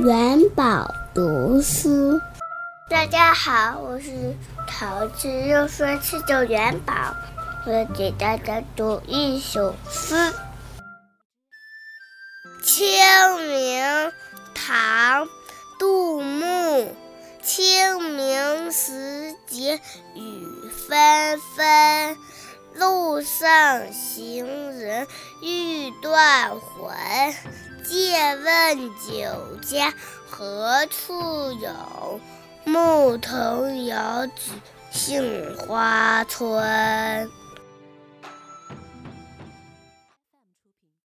元宝读书，大家好，我是桃子，又说七九元宝，我要给大家读一首诗《清明》，唐·杜牧。清明时节雨纷纷，路上行人欲断魂。借问酒家何处有？牧童遥指杏花村。